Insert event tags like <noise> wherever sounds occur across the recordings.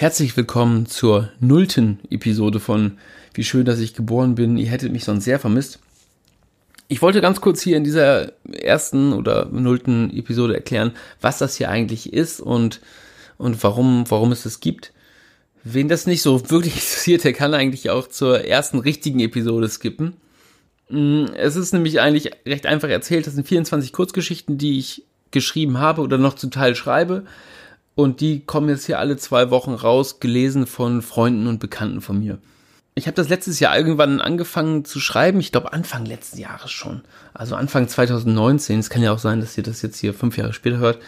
Herzlich willkommen zur nullten Episode von Wie schön, dass ich geboren bin. Ihr hättet mich sonst sehr vermisst. Ich wollte ganz kurz hier in dieser ersten oder nullten Episode erklären, was das hier eigentlich ist und, und warum, warum es es gibt. Wen das nicht so wirklich <laughs> interessiert, der kann eigentlich auch zur ersten richtigen Episode skippen. Mm, es ist nämlich eigentlich recht einfach erzählt. Das sind 24 Kurzgeschichten, die ich geschrieben habe oder noch zum Teil schreibe. Und die kommen jetzt hier alle zwei Wochen raus, gelesen von Freunden und Bekannten von mir. Ich habe das letztes Jahr irgendwann angefangen zu schreiben. Ich glaube Anfang letzten Jahres schon. Also Anfang 2019. Es kann ja auch sein, dass ihr das jetzt hier fünf Jahre später hört.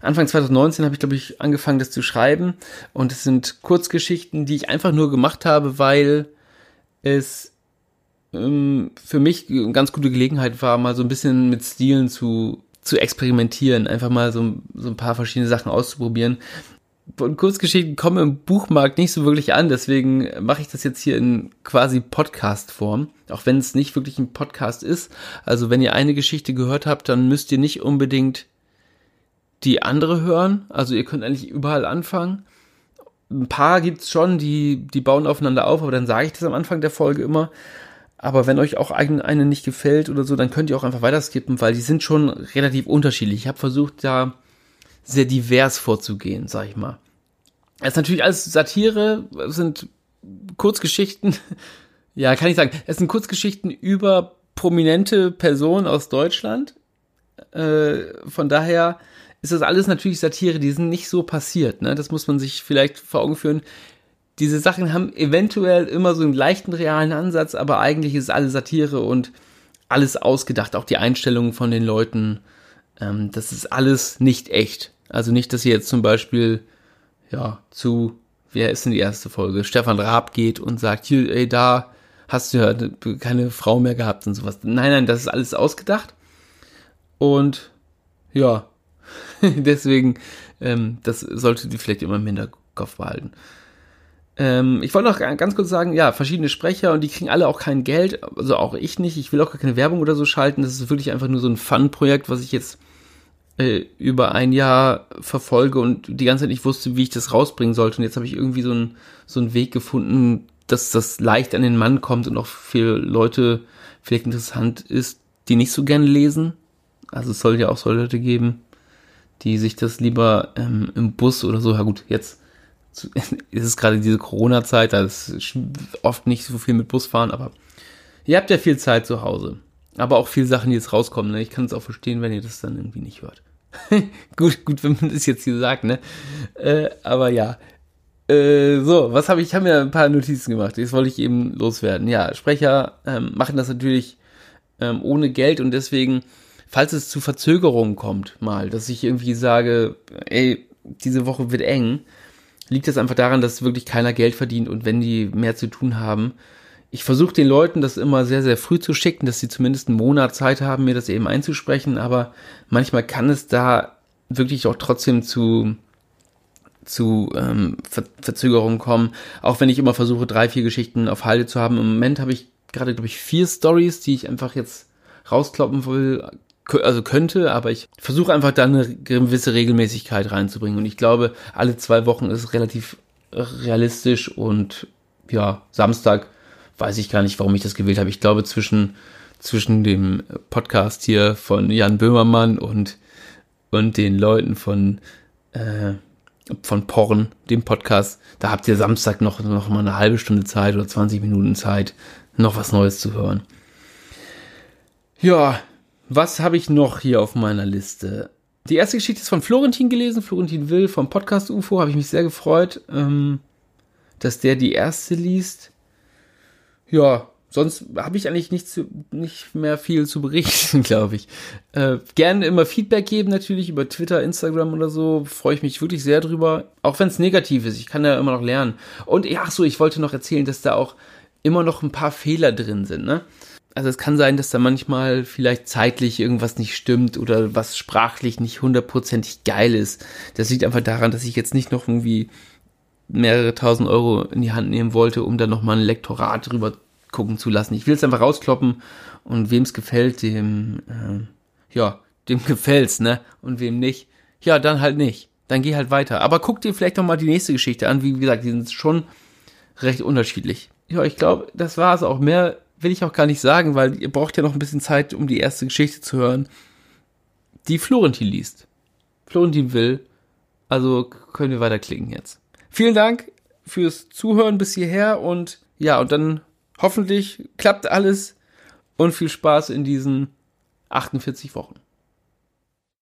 Anfang 2019 habe ich, glaube ich, angefangen, das zu schreiben. Und es sind Kurzgeschichten, die ich einfach nur gemacht habe, weil es ähm, für mich eine ganz gute Gelegenheit war, mal so ein bisschen mit Stilen zu zu experimentieren, einfach mal so, so ein paar verschiedene Sachen auszuprobieren. Und Kurzgeschichten kommen im Buchmarkt nicht so wirklich an, deswegen mache ich das jetzt hier in quasi Podcast-Form, auch wenn es nicht wirklich ein Podcast ist. Also wenn ihr eine Geschichte gehört habt, dann müsst ihr nicht unbedingt die andere hören. Also ihr könnt eigentlich überall anfangen. Ein paar gibt's schon, die, die bauen aufeinander auf, aber dann sage ich das am Anfang der Folge immer. Aber wenn euch auch eine nicht gefällt oder so, dann könnt ihr auch einfach weiterskippen, weil die sind schon relativ unterschiedlich. Ich habe versucht, da sehr divers vorzugehen, sag ich mal. Es ist natürlich alles Satire, es sind Kurzgeschichten. <laughs> ja, kann ich sagen. Es sind Kurzgeschichten über prominente Personen aus Deutschland. Äh, von daher ist das alles natürlich Satire, die sind nicht so passiert. Ne? Das muss man sich vielleicht vor Augen führen diese Sachen haben eventuell immer so einen leichten realen Ansatz, aber eigentlich ist alles Satire und alles ausgedacht, auch die Einstellungen von den Leuten. Ähm, das ist alles nicht echt. Also nicht, dass ihr jetzt zum Beispiel ja zu, wer ist denn die erste Folge? Stefan Raab geht und sagt, hier, ey, da hast du ja keine Frau mehr gehabt und sowas. Nein, nein, das ist alles ausgedacht. Und ja, <laughs> deswegen, ähm, das solltet ihr vielleicht immer im Hinterkopf behalten. Ähm, ich wollte noch ganz kurz sagen, ja, verschiedene Sprecher und die kriegen alle auch kein Geld, also auch ich nicht. Ich will auch gar keine Werbung oder so schalten. Das ist wirklich einfach nur so ein Fun-Projekt, was ich jetzt äh, über ein Jahr verfolge und die ganze Zeit nicht wusste, wie ich das rausbringen sollte. Und jetzt habe ich irgendwie so, ein, so einen Weg gefunden, dass das leicht an den Mann kommt und auch für Leute vielleicht interessant ist, die nicht so gerne lesen. Also es soll ja auch so Leute geben, die sich das lieber ähm, im Bus oder so, ja gut, jetzt <laughs> ist es gerade diese Corona-Zeit, da ist oft nicht so viel mit Bus fahren, aber ihr habt ja viel Zeit zu Hause. Aber auch viele Sachen, die jetzt rauskommen. Ne? Ich kann es auch verstehen, wenn ihr das dann irgendwie nicht hört. <laughs> gut, gut, wenn man das jetzt hier sagt, ne? Äh, aber ja. Äh, so, was habe ich? Ich habe mir ein paar Notizen gemacht. Jetzt wollte ich eben loswerden. Ja, Sprecher ähm, machen das natürlich ähm, ohne Geld und deswegen, falls es zu Verzögerungen kommt, mal, dass ich irgendwie sage, ey, diese Woche wird eng, liegt das einfach daran, dass wirklich keiner Geld verdient und wenn die mehr zu tun haben, ich versuche den Leuten das immer sehr, sehr früh zu schicken, dass sie zumindest einen Monat Zeit haben, mir das eben einzusprechen, aber manchmal kann es da wirklich auch trotzdem zu zu ähm, Ver Verzögerungen kommen, auch wenn ich immer versuche, drei, vier Geschichten auf Halde zu haben. Im Moment habe ich gerade, glaube ich, vier Stories, die ich einfach jetzt rauskloppen will, also könnte, aber ich versuche einfach da eine gewisse Regelmäßigkeit reinzubringen. Und ich glaube, alle zwei Wochen ist relativ realistisch und ja, Samstag weiß ich gar nicht, warum ich das gewählt habe. Ich glaube, zwischen, zwischen dem Podcast hier von Jan Böhmermann und, und den Leuten von, äh, von Porn, dem Podcast, da habt ihr Samstag noch, noch mal eine halbe Stunde Zeit oder 20 Minuten Zeit, noch was Neues zu hören. Ja, was habe ich noch hier auf meiner Liste? Die erste Geschichte ist von Florentin gelesen, Florentin Will vom Podcast UFO, habe ich mich sehr gefreut, ähm, dass der die erste liest. Ja, sonst habe ich eigentlich nicht, zu, nicht mehr viel zu berichten, <laughs> glaube ich. Äh, gerne immer Feedback geben, natürlich über Twitter, Instagram oder so. Freue ich mich wirklich sehr drüber. Auch wenn es negativ ist, ich kann ja immer noch lernen. Und ja, so, ich wollte noch erzählen, dass da auch immer noch ein paar Fehler drin sind. Ne? Also es kann sein, dass da manchmal vielleicht zeitlich irgendwas nicht stimmt oder was sprachlich nicht hundertprozentig geil ist. Das liegt einfach daran, dass ich jetzt nicht noch irgendwie mehrere tausend Euro in die Hand nehmen wollte, um da nochmal ein Lektorat drüber gucken zu lassen. Ich will es einfach rauskloppen und wem es gefällt, dem, äh, ja, dem <laughs> gefällt's, ne? Und wem nicht, ja, dann halt nicht. dann geh halt weiter. Aber guck dir vielleicht noch mal die nächste Geschichte an. Wie gesagt, die sind schon recht unterschiedlich. Ja, ich glaube, das war es auch. Mehr will ich auch gar nicht sagen, weil ihr braucht ja noch ein bisschen Zeit, um die erste Geschichte zu hören, die Florentin liest. Florentin will. Also können wir weiterklicken jetzt. Vielen Dank fürs Zuhören bis hierher und ja, und dann hoffentlich klappt alles und viel Spaß in diesen 48 Wochen.